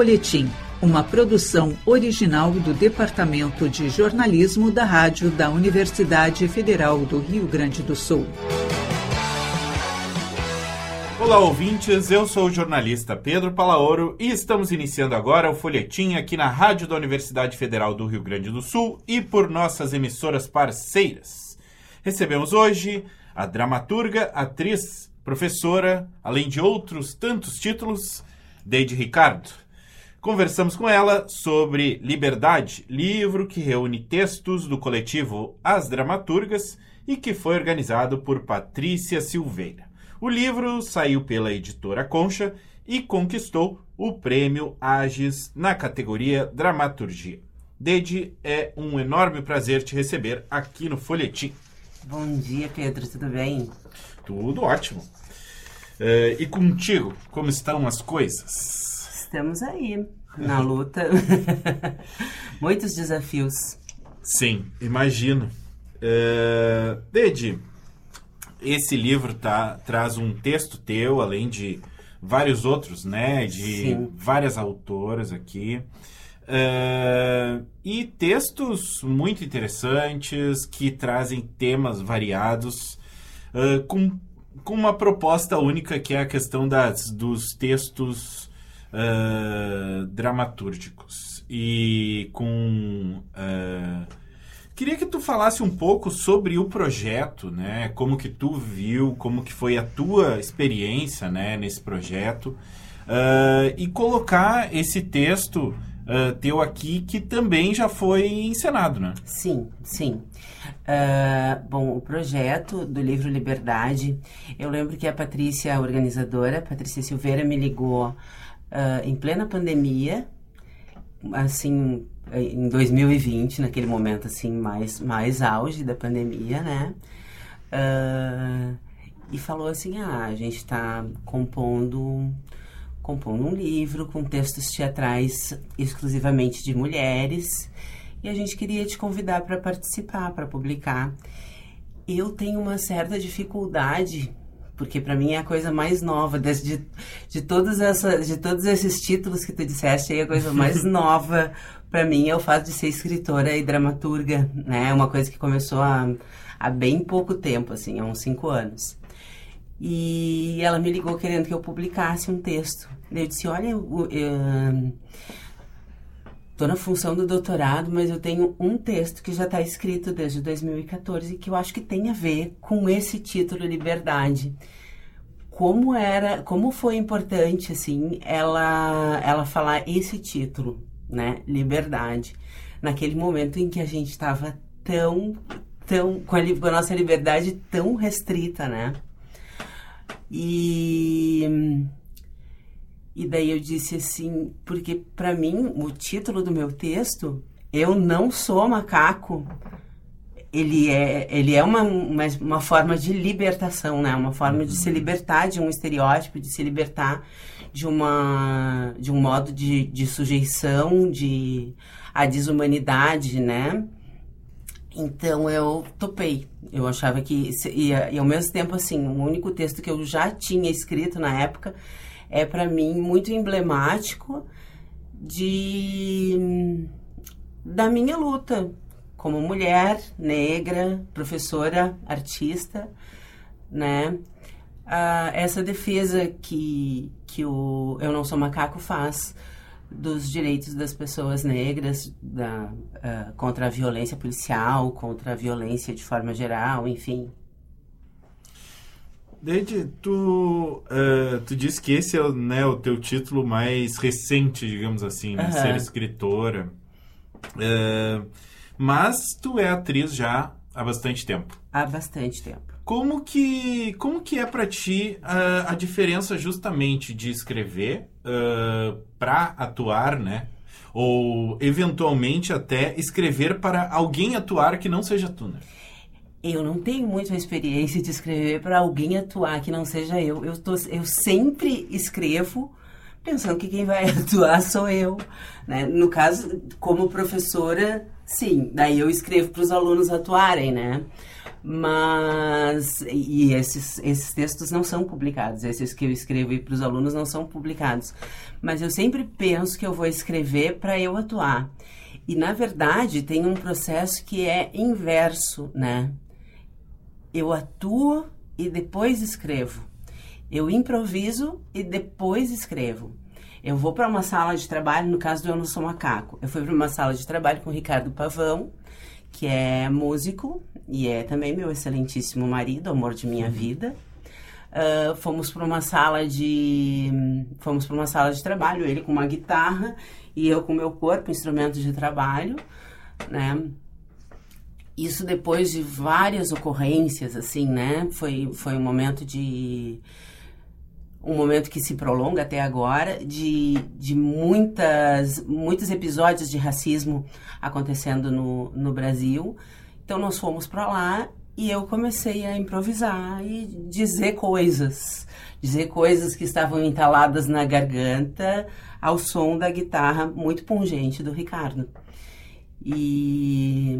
Folhetim, uma produção original do Departamento de Jornalismo da Rádio da Universidade Federal do Rio Grande do Sul. Olá, ouvintes. Eu sou o jornalista Pedro Palaoro e estamos iniciando agora o Folhetim aqui na Rádio da Universidade Federal do Rio Grande do Sul e por nossas emissoras parceiras. Recebemos hoje a dramaturga, atriz, professora, além de outros tantos títulos, Deide Ricardo. Conversamos com ela sobre Liberdade, livro que reúne textos do coletivo As Dramaturgas e que foi organizado por Patrícia Silveira. O livro saiu pela editora Concha e conquistou o prêmio Agis na categoria Dramaturgia. Deide, é um enorme prazer te receber aqui no Folhetim. Bom dia, Pedro, tudo bem? Tudo ótimo. Uh, e contigo, como estão as coisas? Estamos aí, na luta. Muitos desafios. Sim, imagino. Uh, Dede, esse livro tá, traz um texto teu, além de vários outros, né? De Sim. várias autoras aqui. Uh, e textos muito interessantes que trazem temas variados uh, com, com uma proposta única que é a questão das, dos textos uh, dramatúrgicos. E com. Uh, queria que tu falasse um pouco sobre o projeto, né? Como que tu viu, como que foi a tua experiência né, nesse projeto. Uh, e colocar esse texto uh, teu aqui que também já foi encenado, né? Sim, sim. Uh, bom, o projeto do livro Liberdade, eu lembro que a Patrícia, a organizadora, Patrícia Silveira, me ligou uh, em plena pandemia, assim, em 2020, naquele momento assim mais mais auge da pandemia, né? Uh, e falou assim: ah, a gente está compondo compondo um livro com textos teatrais exclusivamente de mulheres e a gente queria te convidar para participar, para publicar. Eu tenho uma certa dificuldade porque para mim é a coisa mais nova de, de, de, todos essa, de todos esses títulos que tu disseste aí, a coisa mais nova para mim é o fato de ser escritora e dramaturga, né? É uma coisa que começou há, há bem pouco tempo, assim, há uns cinco anos. E ela me ligou querendo que eu publicasse um texto. Eu disse, olha, eu, eu, Estou na função do doutorado, mas eu tenho um texto que já está escrito desde 2014 e que eu acho que tem a ver com esse título Liberdade. Como era, como foi importante assim ela ela falar esse título, né? Liberdade. Naquele momento em que a gente estava tão tão com a, com a nossa liberdade tão restrita, né? E e daí eu disse assim, porque para mim o título do meu texto, eu não sou macaco. Ele é, ele é uma, uma, uma forma de libertação, né? Uma forma de se uhum. libertar de um estereótipo, de se libertar de uma de um modo de, de sujeição, de a desumanidade, né? Então eu topei. Eu achava que e, e ao mesmo tempo assim, o único texto que eu já tinha escrito na época é para mim muito emblemático de da minha luta como mulher negra, professora, artista, né? Ah, essa defesa que, que o Eu Não Sou Macaco faz dos direitos das pessoas negras, da, uh, contra a violência policial, contra a violência de forma geral, enfim, Desde tu, uh, tu disse que esse é né, o teu título mais recente, digamos assim, uhum. ser escritora. Uh, mas tu é atriz já há bastante tempo. Há bastante tempo. Como que, como que é para ti uh, a diferença justamente de escrever para atuar, né? Ou eventualmente até escrever para alguém atuar que não seja tu, né? Eu não tenho muita experiência de escrever para alguém atuar que não seja eu. Eu, tô, eu sempre escrevo pensando que quem vai atuar sou eu. Né? No caso, como professora, sim. Daí eu escrevo para os alunos atuarem, né? Mas, e esses, esses textos não são publicados, esses que eu escrevo para os alunos não são publicados. Mas eu sempre penso que eu vou escrever para eu atuar. E, na verdade, tem um processo que é inverso, né? Eu atuo e depois escrevo. Eu improviso e depois escrevo. Eu vou para uma sala de trabalho, no caso do Eu Não Sou Macaco. Eu fui para uma sala de trabalho com o Ricardo Pavão, que é músico e é também meu excelentíssimo marido, amor de minha vida. Uh, fomos para uma sala de fomos para uma sala de trabalho, ele com uma guitarra e eu com meu corpo, instrumento de trabalho, né? Isso depois de várias ocorrências, assim, né? Foi, foi um momento de um momento que se prolonga até agora, de, de muitas, muitos episódios de racismo acontecendo no, no Brasil. Então nós fomos para lá e eu comecei a improvisar e dizer coisas, dizer coisas que estavam entaladas na garganta ao som da guitarra muito pungente do Ricardo. E,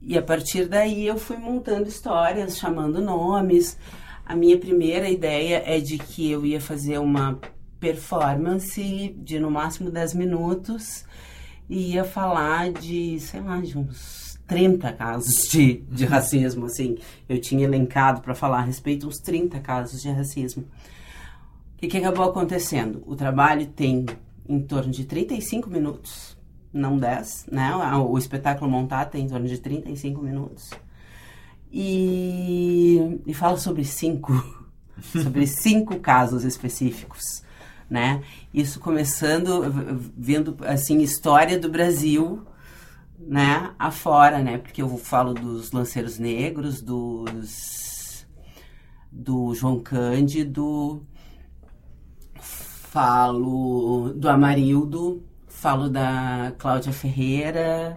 e a partir daí eu fui montando histórias, chamando nomes. A minha primeira ideia é de que eu ia fazer uma performance de no máximo 10 minutos e ia falar de, sei lá, de uns 30 casos de, de racismo, assim. Eu tinha elencado para falar a respeito uns 30 casos de racismo. O que, que acabou acontecendo? O trabalho tem em torno de 35 minutos, não 10, né? O espetáculo montado tem em torno de 35 minutos e, e fala sobre cinco, sobre cinco casos específicos, né? Isso começando vendo assim história do Brasil, né? Afora, né? Porque eu falo dos lanceiros negros, dos do João Cândido, falo do Amarildo, falo da Cláudia Ferreira,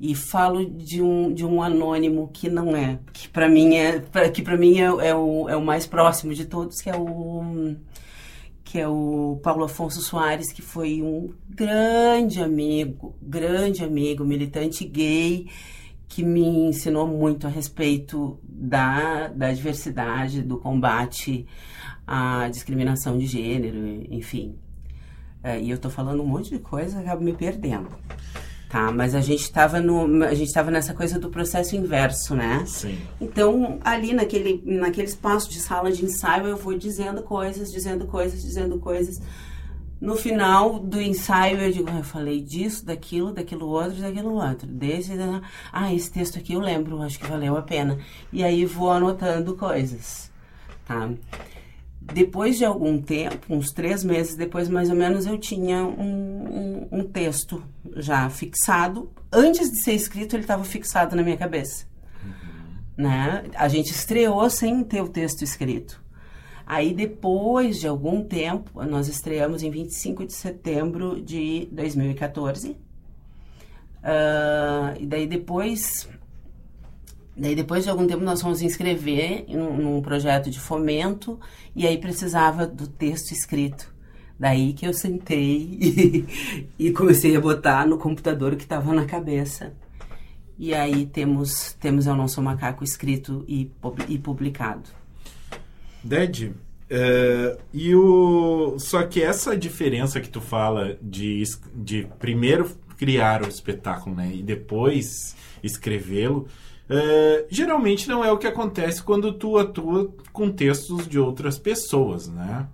e falo de um, de um anônimo que não é, que para mim é, que para mim é, é, o, é o mais próximo de todos, que é o que é o Paulo Afonso Soares, que foi um grande amigo, grande amigo, militante gay, que me ensinou muito a respeito da, da diversidade, do combate à discriminação de gênero, enfim. É, e eu estou falando um monte de coisa, acabo me perdendo tá? Mas a gente estava no, a gente estava nessa coisa do processo inverso, né? Sim. Então ali naquele, naquele espaço de sala de ensaio eu vou dizendo coisas, dizendo coisas, dizendo coisas. No final do ensaio eu digo, ah, eu falei disso, daquilo, daquilo outro, daquilo outro. Desse, ah, esse texto aqui eu lembro, acho que valeu a pena. E aí vou anotando coisas, tá? Depois de algum tempo, uns três meses depois, mais ou menos, eu tinha um, um, um texto já fixado. Antes de ser escrito, ele estava fixado na minha cabeça. Uhum. Né? A gente estreou sem ter o texto escrito. Aí, depois de algum tempo, nós estreamos em 25 de setembro de 2014. Uh, ah, e daí depois Daí, depois de algum tempo, nós fomos inscrever num, projeto de fomento e aí precisava do texto escrito. Daí que eu sentei e, e comecei a botar no computador o que estava na cabeça. E aí temos, temos Eu Não Sou Macaco escrito e, e publicado. Ded, é, e o, só que essa diferença que tu fala de, de primeiro criar o espetáculo né, e depois escrevê-lo, é, geralmente não é o que acontece quando tu atua com textos de outras pessoas, né?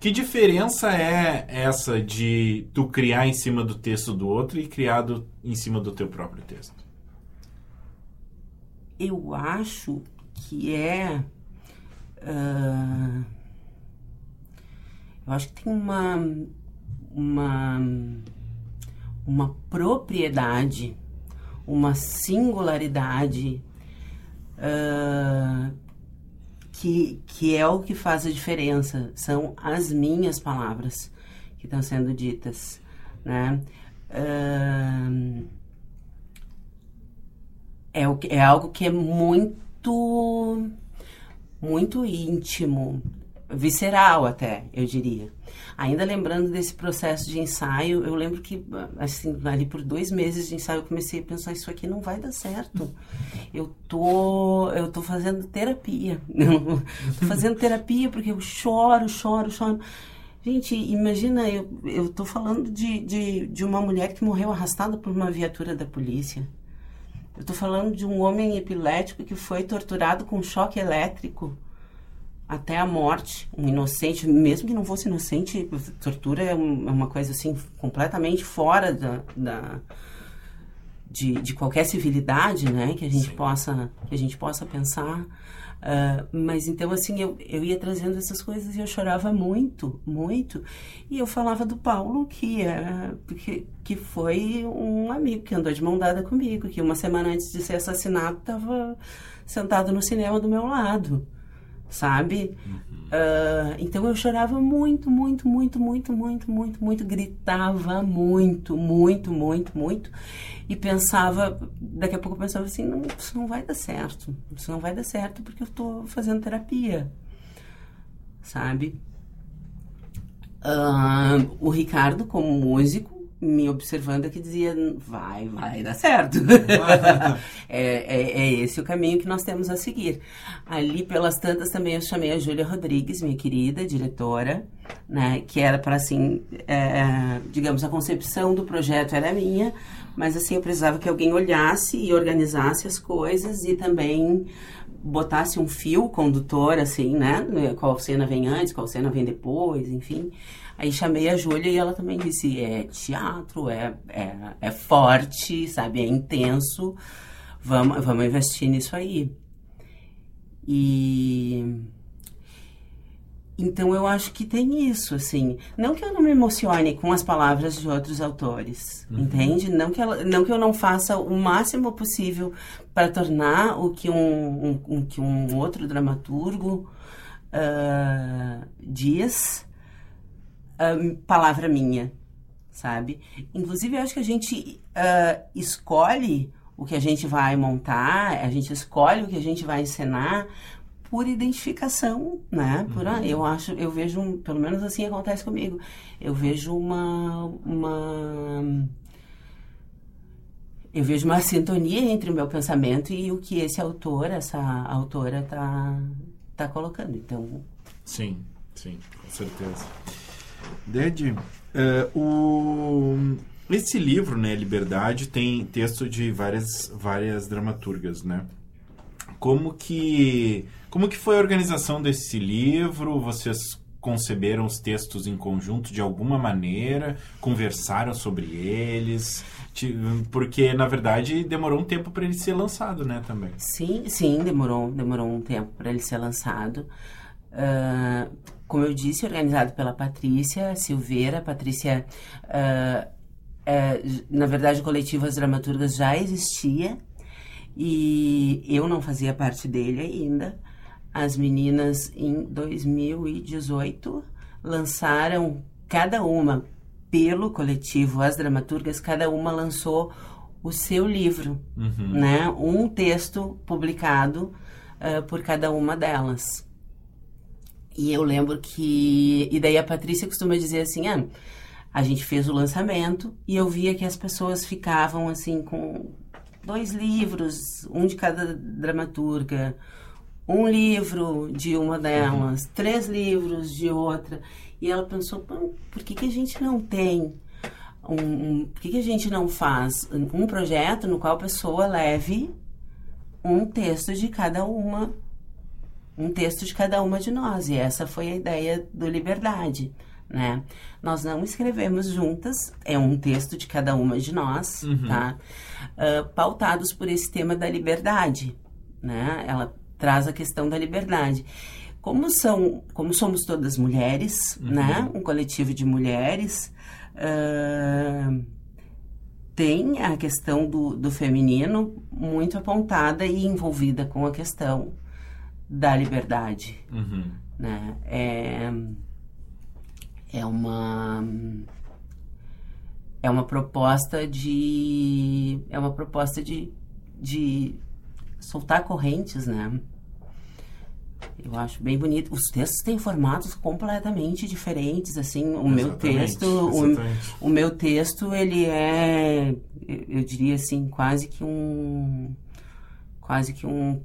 Que diferença é essa de tu criar em cima do texto do outro e criado em cima do teu próprio texto? Eu acho que é. Uh, eu acho que tem uma. Uma. Uma propriedade uma singularidade uh, que, que é o que faz a diferença. São as minhas palavras que estão sendo ditas, né? Uh, é, o, é algo que é muito, muito íntimo. Visceral até, eu diria. Ainda lembrando desse processo de ensaio, eu lembro que, assim, ali por dois meses de ensaio, eu comecei a pensar, isso aqui não vai dar certo. Eu tô, eu tô fazendo terapia. tô fazendo terapia porque eu choro, choro, choro. Gente, imagina, eu, eu tô falando de, de, de uma mulher que morreu arrastada por uma viatura da polícia. Eu tô falando de um homem epilético que foi torturado com choque elétrico até a morte, um inocente, mesmo que não fosse inocente, tortura é, é uma coisa assim completamente fora da, da de, de, qualquer civilidade, né, que a gente Sim. possa que a gente possa pensar. Uh, mas então assim eu, eu ia trazendo essas coisas e eu chorava muito, muito. E eu falava do Paulo que é que, que foi um amigo que andou de mão dada comigo, que uma semana antes de ser assassinado estava sentado no cinema do meu lado sabe? Uhum. Uh, então eu chorava muito, muito, muito, muito, muito, muito, muito, gritava muito, muito, muito, muito, e pensava, daqui a pouco eu pensava assim, não, isso não vai dar certo, isso não vai dar certo porque eu estou fazendo terapia, sabe? Uh, o Ricardo, como músico, me observando que dizia vai, vai dar certo. é, é, é, esse o caminho que nós temos a seguir. Ali pelas tantas também eu chamei a Júlia Rodrigues, minha querida diretora, né, que era para assim, é, digamos, a concepção do projeto era minha, mas assim eu precisava que alguém olhasse e organizasse as coisas e também botasse um fio condutor assim, né, qual cena vem antes, qual cena vem depois, enfim. Aí chamei a Júlia e ela também disse: é teatro, é, é, é forte, sabe? É intenso. Vamos, vamos investir nisso aí. E. Então eu acho que tem isso, assim. Não que eu não me emocione com as palavras de outros autores, uhum. entende? Não que, ela, não que eu não faça o máximo possível para tornar o que um, um, um, que um outro dramaturgo uh, diz uh, palavra minha, sabe? Inclusive, eu acho que a gente uh, escolhe o que a gente vai montar, a gente escolhe o que a gente vai ensinar por identificação, né? Por, uhum. eu acho, eu vejo, pelo menos assim acontece comigo. Eu vejo uma, uma eu vejo uma sintonia entre o meu pensamento e o que esse autor, essa autora tá tá colocando. Então, sim, sim, com certeza. Ded, uh, o, esse livro, né, Liberdade, tem texto de várias, várias dramaturgas, né? Como que, como que foi a organização desse livro? Vocês conceberam os textos em conjunto de alguma maneira? Conversaram sobre eles? Porque, na verdade, demorou um tempo para ele ser lançado, né, também. Sim, sim, demorou, demorou um tempo para ele ser lançado. Uh, como eu disse, organizado pela Patrícia Silveira. Patrícia, uh, uh, na verdade, o coletivo As Dramaturgas já existia e eu não fazia parte dele ainda. As meninas, em 2018, lançaram cada uma, pelo coletivo As Dramaturgas, cada uma lançou o seu livro, uhum. né? Um texto publicado uh, por cada uma delas. E eu lembro que. E daí a Patrícia costuma dizer assim: ah, a gente fez o lançamento e eu via que as pessoas ficavam assim com dois livros, um de cada dramaturga, um livro de uma delas, uhum. três livros de outra. E ela pensou: por que, que a gente não tem? Um, um, por que, que a gente não faz um projeto no qual a pessoa leve um texto de cada uma um texto de cada uma de nós. E essa foi a ideia do Liberdade. Né? Nós não escrevemos juntas, é um texto de cada uma de nós, uhum. tá? Uh, pautados por esse tema da liberdade, né? Ela traz a questão da liberdade. Como são, como somos todas mulheres, uhum. né? Um coletivo de mulheres, uh, tem a questão do, do feminino muito apontada e envolvida com a questão da liberdade. Uhum. Né? É, é uma é uma proposta de é uma proposta de, de soltar correntes, né? Eu acho bem bonito. Os textos têm formatos completamente diferentes, assim. O exatamente, meu texto, o, o, meu texto, ele é, eu diria assim, quase que um, quase que um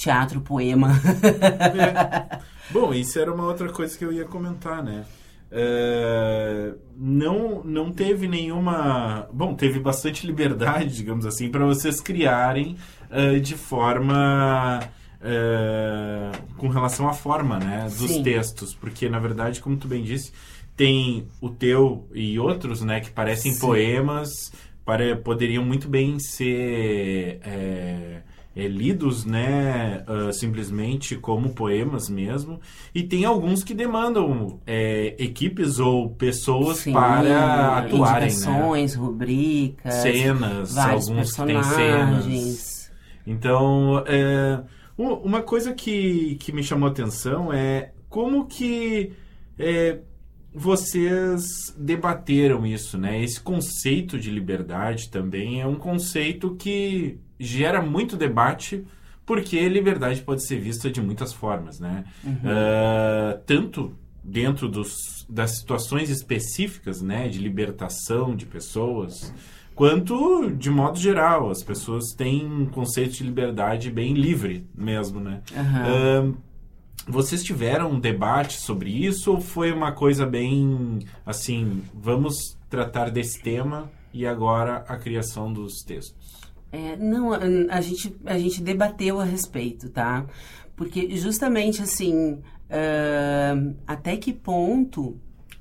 teatro poema. É. Bom, isso era uma outra coisa que eu ia comentar, né? É, não, não teve nenhuma. Bom, teve bastante liberdade, digamos assim, para vocês criarem uh, de forma é, com relação à forma né, dos Sim. textos, porque na verdade, como tu bem disse, tem o teu e outros né, que parecem Sim. poemas, para, poderiam muito bem ser é, é, lidos né, uh, simplesmente como poemas mesmo, e tem alguns que demandam é, equipes ou pessoas Sim, para atuarem. Né? Indicações, né? rubricas, cenas, alguns que têm cenas. Então, é, uma coisa que, que me chamou a atenção é como que é, vocês debateram isso, né? Esse conceito de liberdade também é um conceito que gera muito debate, porque liberdade pode ser vista de muitas formas, né? Uhum. Uh, tanto dentro dos, das situações específicas, né? De libertação de pessoas quanto de modo geral. As pessoas têm um conceito de liberdade bem livre mesmo, né? Uhum. Uh, vocês tiveram um debate sobre isso ou foi uma coisa bem assim, vamos tratar desse tema e agora a criação dos textos? É, não, a gente, a gente debateu a respeito, tá? Porque justamente assim, uh, até que ponto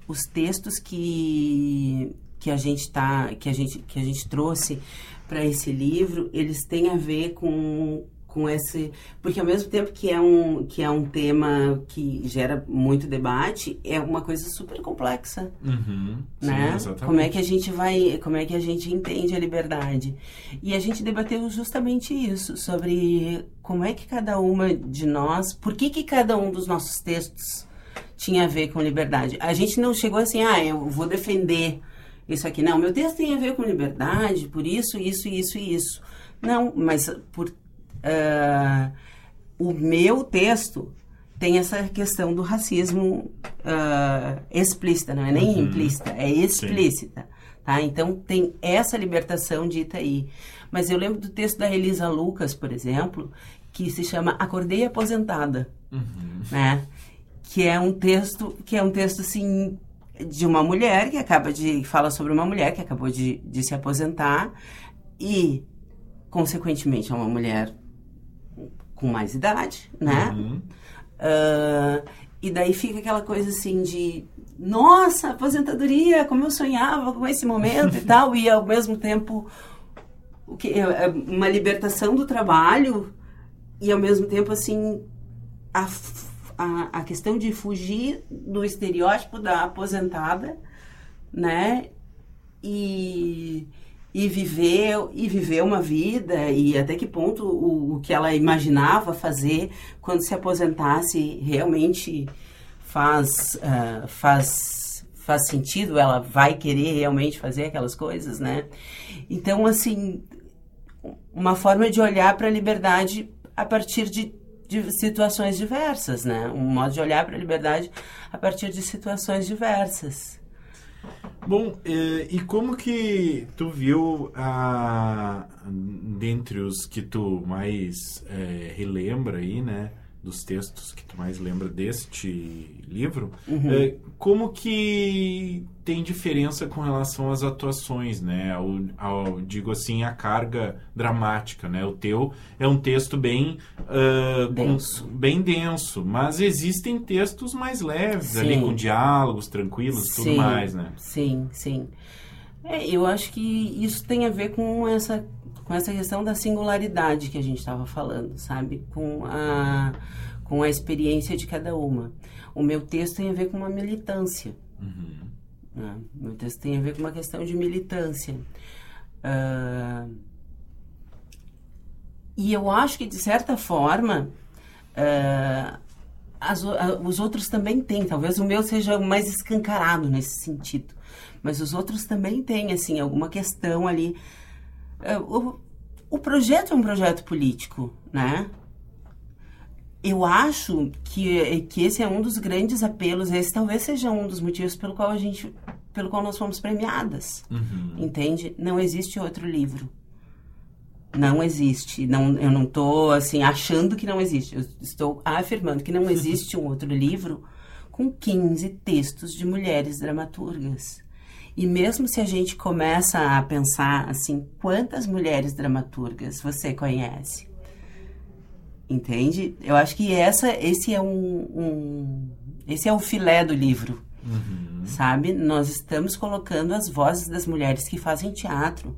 os textos que que a gente tá, que a gente que a gente trouxe para esse livro, eles têm a ver com com esse porque ao mesmo tempo que é um que é um tema que gera muito debate é uma coisa super complexa. Uhum, né? Sim, como é que a gente vai como é que a gente entende a liberdade? E a gente debateu justamente isso sobre como é que cada uma de nós por que que cada um dos nossos textos tinha a ver com liberdade? A gente não chegou assim ah eu vou defender isso aqui. Não, meu texto tem a ver com liberdade, por isso, isso, isso e isso. Não, mas por, uh, o meu texto tem essa questão do racismo uh, explícita, não é nem uhum. implícita, é explícita. Tá? Então tem essa libertação dita aí. Mas eu lembro do texto da Elisa Lucas, por exemplo, que se chama Acordei Aposentada, uhum. né? Que é um texto que é um texto assim de uma mulher que acaba de. fala sobre uma mulher que acabou de, de se aposentar e, consequentemente, é uma mulher com mais idade, né? Uhum. Uh, e daí fica aquela coisa assim de nossa, aposentadoria, como eu sonhava com esse momento e tal, e ao mesmo tempo o que é, é uma libertação do trabalho e ao mesmo tempo assim a a, a questão de fugir do estereótipo da aposentada, né? E, e viver e viver uma vida e até que ponto o, o que ela imaginava fazer quando se aposentasse realmente faz uh, faz faz sentido ela vai querer realmente fazer aquelas coisas né então assim uma forma de olhar para a liberdade a partir de de situações diversas, né? Um modo de olhar para a liberdade a partir de situações diversas. Bom, e como que tu viu, a, dentre os que tu mais é, relembra aí, né? Dos textos que tu mais lembra deste livro, uhum. é, como que tem diferença com relação às atuações, né? Ao, ao, digo assim, a carga dramática, né? O teu é um texto bem uh, denso. Com, bem denso, mas existem textos mais leves sim. ali com diálogos tranquilos, sim, tudo mais, né? Sim, sim. É, eu acho que isso tem a ver com essa com essa questão da singularidade que a gente estava falando, sabe? Com a, com a experiência de cada uma. O meu texto tem a ver com uma militância. Uhum. Né? O meu texto tem a ver com uma questão de militância. Uh, e eu acho que, de certa forma, uh, as, uh, os outros também têm. Talvez o meu seja mais escancarado nesse sentido. Mas os outros também têm, assim, alguma questão ali o, o projeto é um projeto político, né? eu acho que, que esse é um dos grandes apelos, esse talvez seja um dos motivos pelo qual a gente, pelo qual nós fomos premiadas, uhum. entende? Não existe outro livro. Não existe. Não, eu não estou assim achando que não existe. Eu estou afirmando que não existe um outro livro com 15 textos de mulheres dramaturgas. E mesmo se a gente começa a pensar assim, quantas mulheres dramaturgas você conhece? Entende? Eu acho que essa, esse é um, um esse é o filé do livro, uhum. sabe? Nós estamos colocando as vozes das mulheres que fazem teatro,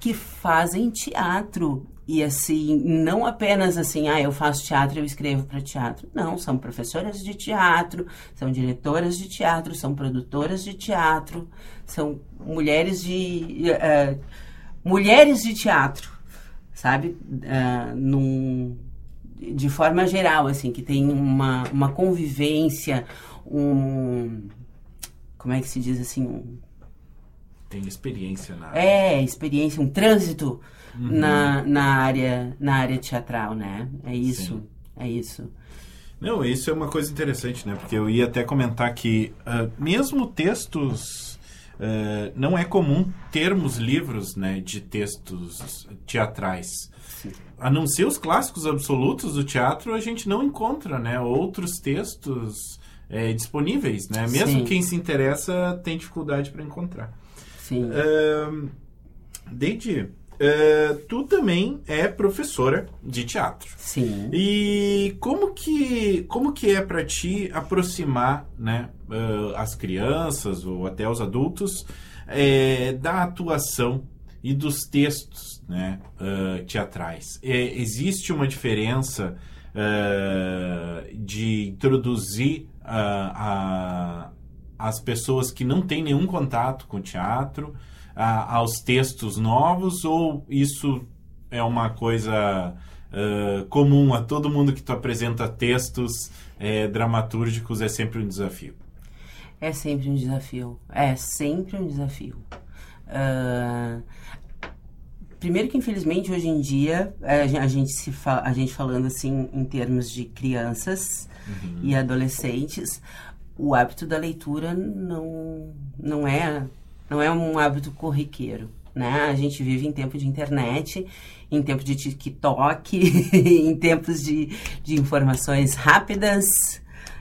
que fazem teatro e assim, não apenas assim, ah, eu faço teatro, eu escrevo para teatro. Não, são professoras de teatro, são diretoras de teatro, são produtoras de teatro, são mulheres de uh, mulheres de teatro, sabe? Uh, num, de forma geral, assim, que tem uma, uma convivência, um. Como é que se diz assim? Um, tem experiência na É, experiência, um trânsito uhum. na, na, área, na área teatral, né? É isso, Sim. é isso. Não, isso é uma coisa interessante, né? Porque eu ia até comentar que uh, mesmo textos... Uh, não é comum termos livros né, de textos teatrais. A não ser os clássicos absolutos do teatro, a gente não encontra né, outros textos é, disponíveis. Né? Mesmo Sim. quem se interessa tem dificuldade para encontrar. Sim. Uh, Deide, uh, tu também é professora de teatro. Sim. E como que, como que é para ti aproximar né, uh, as crianças ou até os adultos é, da atuação e dos textos né, teatrais. É, existe uma diferença de introduzir a, as pessoas que não têm nenhum contato com o teatro aos textos novos ou isso é uma coisa comum a todo mundo que tu apresenta textos é, dramatúrgicos é sempre um desafio? É sempre um desafio. É sempre um desafio. Uh, primeiro que infelizmente hoje em dia a gente se fa a gente falando assim em termos de crianças uhum. e adolescentes o hábito da leitura não não é não é um hábito corriqueiro né a gente vive em tempo de internet em tempo de TikTok em tempos de, de informações rápidas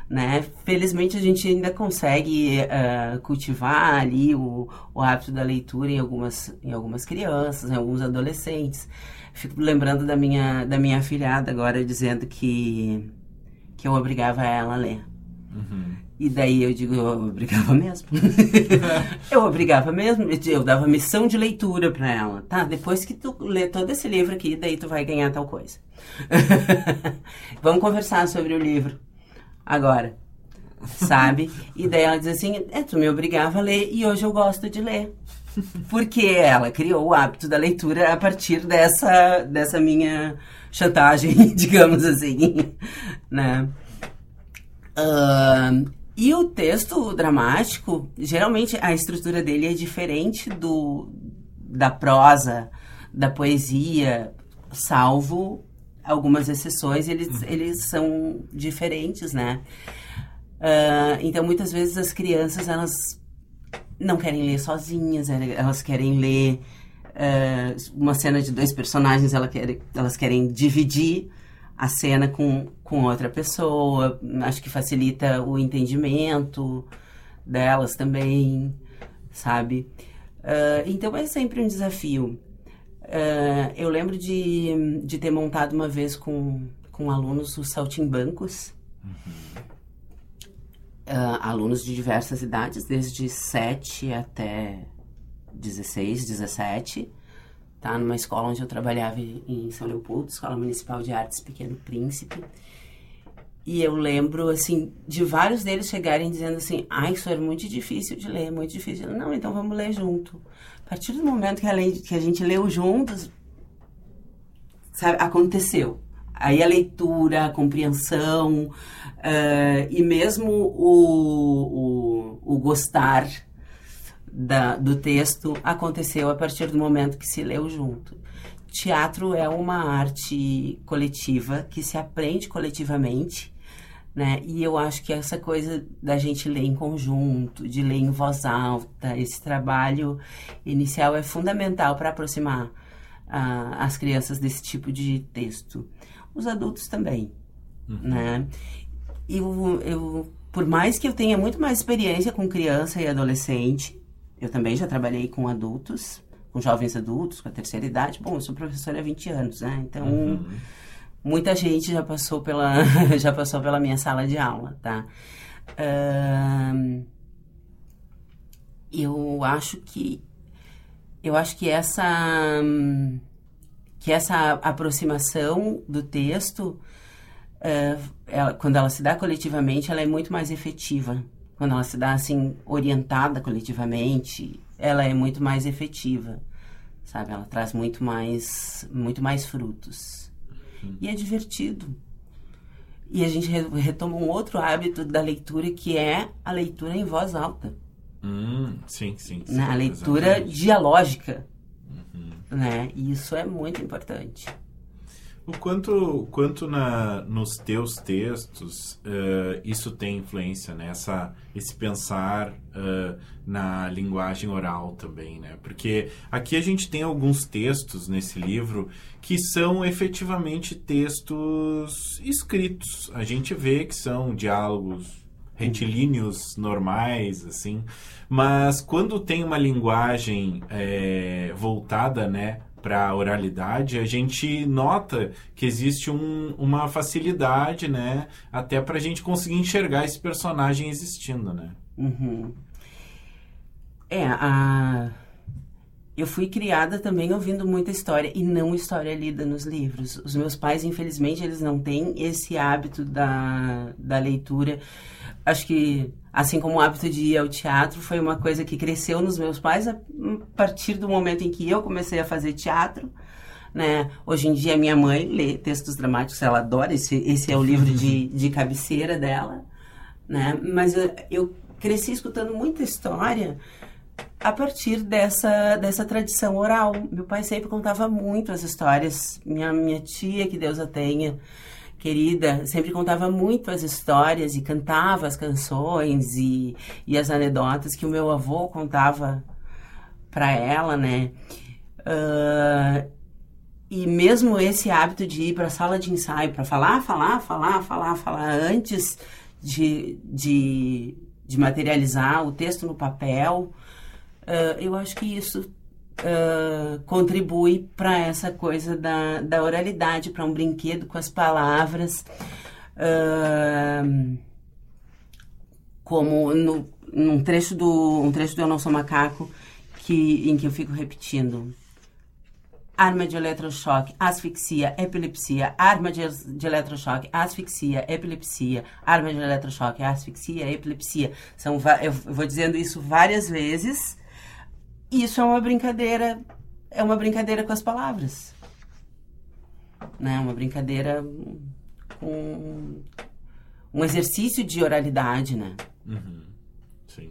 né? Felizmente a gente ainda consegue uh, cultivar ali o, o hábito da leitura em algumas, em algumas crianças, em alguns adolescentes. Fico lembrando da minha, da minha afilhada agora dizendo que, que eu obrigava ela a ler. Uhum. E daí eu digo, eu obrigava mesmo. eu obrigava mesmo, eu dava missão de leitura para ela. Tá, depois que tu lê todo esse livro aqui, daí tu vai ganhar tal coisa. Vamos conversar sobre o livro agora, sabe? E daí ela diz assim: é, tu me obrigava a ler e hoje eu gosto de ler. Porque ela criou o hábito da leitura a partir dessa, dessa minha chantagem, digamos assim, né? Uh, e o texto dramático, geralmente a estrutura dele é diferente do da prosa, da poesia, salvo algumas exceções, eles, uhum. eles são diferentes, né? Uh, então, muitas vezes as crianças, elas não querem ler sozinhas, elas querem ler uh, uma cena de dois personagens, elas querem, elas querem dividir a cena com, com outra pessoa. Acho que facilita o entendimento delas também, sabe? Uh, então, é sempre um desafio. Uh, eu lembro de, de ter montado uma vez com, com alunos os saltimbancos. Uhum. Uh, alunos de diversas idades, desde 7 até 16, 17. Tá? Numa escola onde eu trabalhava em São Leopoldo, Escola Municipal de Artes Pequeno Príncipe. E eu lembro, assim, de vários deles chegarem dizendo assim: ah, isso é muito difícil de ler, muito difícil. Não, então vamos ler junto. A partir do momento que a, lei, que a gente leu juntos, sabe, aconteceu. Aí a leitura, a compreensão uh, e mesmo o, o, o gostar da, do texto aconteceu a partir do momento que se leu junto. teatro é uma arte coletiva que se aprende coletivamente, né? E eu acho que essa coisa da gente ler em conjunto, de ler em voz alta, esse trabalho inicial é fundamental para aproximar uh, as crianças desse tipo de texto. Os adultos também, uhum. né? Eu, eu, por mais que eu tenha muito mais experiência com criança e adolescente, eu também já trabalhei com adultos, com jovens adultos, com a terceira idade. Bom, eu sou professora há 20 anos, né? Então, uhum. muita gente já passou pela já passou pela minha sala de aula, tá? Uh, eu acho que eu acho que essa que essa aproximação do texto uh, ela, quando ela se dá coletivamente ela é muito mais efetiva quando ela se dá assim orientada coletivamente ela é muito mais efetiva, sabe? Ela traz muito mais, muito mais frutos. E é divertido. E a gente retoma um outro hábito da leitura que é a leitura em voz alta. Hum, sim, sim, sim. Na leitura exatamente. dialógica. Uhum. Né? E isso é muito importante. O quanto, quanto na, nos teus textos uh, isso tem influência, né? esse pensar uh, na linguagem oral também, né? Porque aqui a gente tem alguns textos nesse livro que são efetivamente textos escritos. A gente vê que são diálogos retilíneos normais, assim. Mas quando tem uma linguagem é, voltada, né, para oralidade, a gente nota que existe um, uma facilidade, né? Até para a gente conseguir enxergar esse personagem existindo, né? Uhum. É, a... eu fui criada também ouvindo muita história e não história lida nos livros. Os meus pais, infelizmente, eles não têm esse hábito da, da leitura. Acho que assim como o hábito de ir ao teatro foi uma coisa que cresceu nos meus pais a partir do momento em que eu comecei a fazer teatro. Né? Hoje em dia minha mãe lê textos dramáticos, ela adora, esse, esse é o livro de, de cabeceira dela. Né? Mas eu, eu cresci escutando muita história a partir dessa, dessa tradição oral. Meu pai sempre contava muito as histórias. Minha, minha tia, que Deus a tenha, querida, sempre contava muito as histórias e cantava as canções e, e as anedotas que o meu avô contava para ela, né? Uh, e mesmo esse hábito de ir para a sala de ensaio para falar, falar, falar, falar, falar antes de, de, de materializar o texto no papel, uh, eu acho que isso uh, contribui para essa coisa da, da oralidade, para um brinquedo com as palavras. Uh, como no, num trecho do um trecho do Eu Não Sou Macaco que, em que eu fico repetindo arma de eletrochoque, asfixia, epilepsia, arma de, de eletrochoque, asfixia, epilepsia, arma de eletrochoque, asfixia, epilepsia. São, eu vou dizendo isso várias vezes isso é uma brincadeira, é uma brincadeira com as palavras. Né? Uma brincadeira com um exercício de oralidade, né? Uhum. Sim.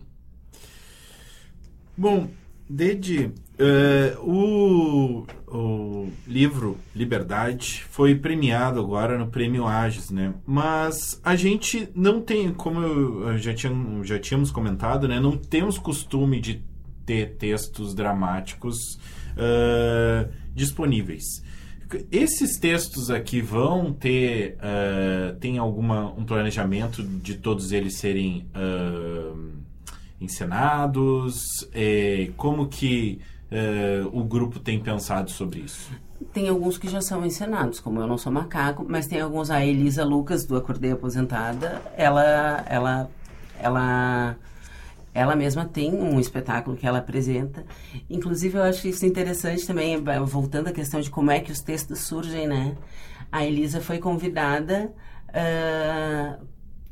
Bom, Dede, uh, o, o livro Liberdade foi premiado agora no Prêmio Ages, né? Mas a gente não tem, como eu já, tinha, já tínhamos comentado, né? Não temos costume de ter textos dramáticos uh, disponíveis. Esses textos aqui vão ter uh, tem alguma um planejamento de todos eles serem uh, encenados? É, como que uh, o grupo tem pensado sobre isso? Tem alguns que já são encenados, como Eu Não Sou Macaco, mas tem alguns, a Elisa Lucas, do Acordei Aposentada, ela, ela, ela ela mesma tem um espetáculo que ela apresenta. Inclusive, eu acho isso interessante também, voltando à questão de como é que os textos surgem, né? A Elisa foi convidada uh,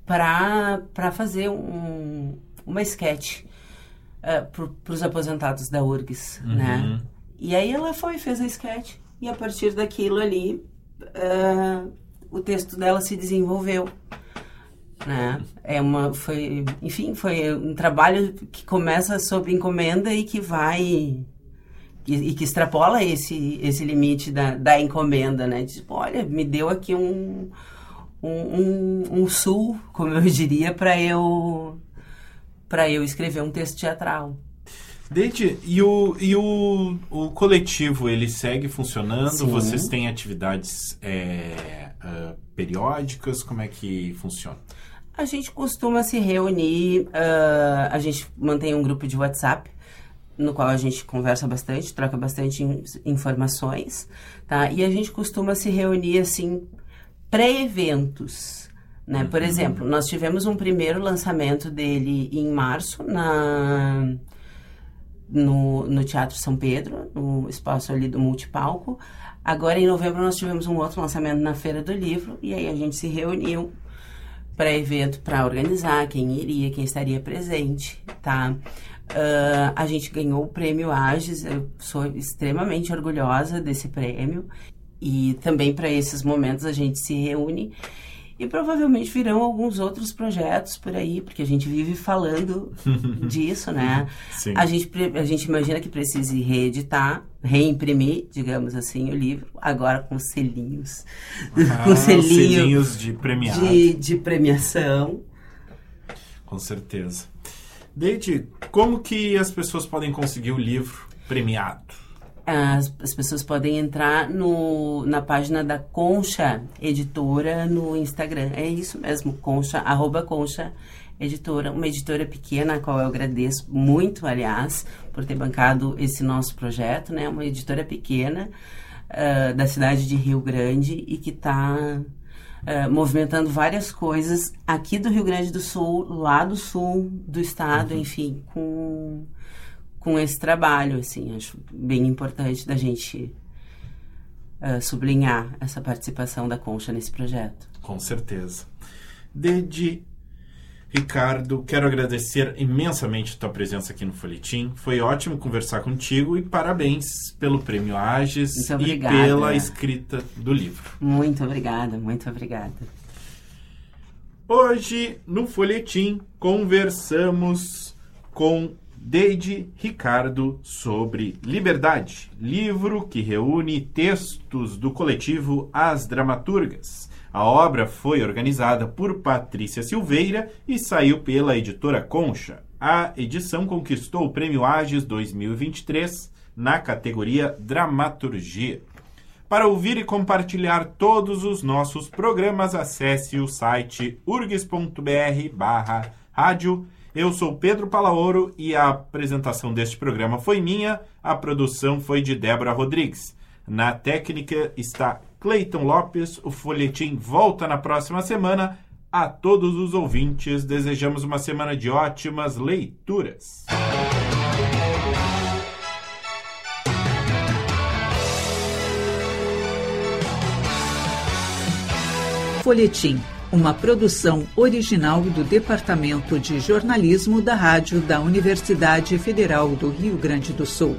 para fazer um, uma sketch uh, para os aposentados da URGS, uhum. né? E aí ela foi, fez a sketch. E a partir daquilo ali, uh, o texto dela se desenvolveu né? É uma, foi, enfim, foi um trabalho que começa sob encomenda e que vai e, e, que extrapola esse, esse limite da, da encomenda, né? Tipo, olha, me deu aqui um, um, um, um sul, como eu diria, para eu para eu escrever um texto teatral. Deide, e o, e o, o coletivo, ele segue funcionando? Sim. Vocês têm atividades é, uh, periódicas? Como é que funciona? A gente costuma se reunir, uh, a gente mantém um grupo de WhatsApp, no qual a gente conversa bastante, troca bastante in informações, tá? E a gente costuma se reunir, assim, pré-eventos, né? Por uhum. exemplo, nós tivemos um primeiro lançamento dele em março, na no, no Teatro São Pedro, no espaço ali do Multipalco. Agora, em novembro, nós tivemos um outro lançamento na Feira do Livro, e aí a gente se reuniu para evento para organizar quem iria, quem estaria presente, tá? Uh, a gente ganhou o prêmio Ages, eu sou extremamente orgulhosa desse prêmio e também para esses momentos a gente se reúne e provavelmente virão alguns outros projetos por aí, porque a gente vive falando disso, né? Sim. A gente, a gente imagina que precise reeditar, reimprimir, digamos assim, o livro, agora com selinhos. Ah, com selinho selinhos de premiado. De, de premiação. Com certeza. Deide, como que as pessoas podem conseguir o livro premiado? as, as pessoas podem entrar no, na página da Concha Editora no Instagram. É isso mesmo, Concha, arroba Concha Editora, uma editora pequena, a qual eu agradeço muito, aliás, por ter bancado esse nosso projeto, né? Uma editora pequena uh, da cidade de Rio Grande e que está Uh, movimentando várias coisas aqui do Rio Grande do Sul, lá do sul do estado, uhum. enfim, com com esse trabalho, assim, acho bem importante da gente uh, sublinhar essa participação da Concha nesse projeto. Com certeza. Desde Ricardo, quero agradecer imensamente a tua presença aqui no Folhetim. Foi ótimo conversar contigo e parabéns pelo Prêmio Ages e pela escrita do livro. Muito obrigada, muito obrigada. Hoje, no Folhetim, conversamos com Deide Ricardo sobre Liberdade, livro que reúne textos do coletivo As Dramaturgas. A obra foi organizada por Patrícia Silveira e saiu pela editora Concha. A edição conquistou o Prêmio Ages 2023 na categoria Dramaturgia. Para ouvir e compartilhar todos os nossos programas, acesse o site urgs.br barra rádio eu sou Pedro Palaoro e a apresentação deste programa foi minha, a produção foi de Débora Rodrigues. Na técnica está Cleiton Lopes. O folhetim volta na próxima semana. A todos os ouvintes, desejamos uma semana de ótimas leituras. Folhetim uma produção original do Departamento de Jornalismo da Rádio da Universidade Federal do Rio Grande do Sul.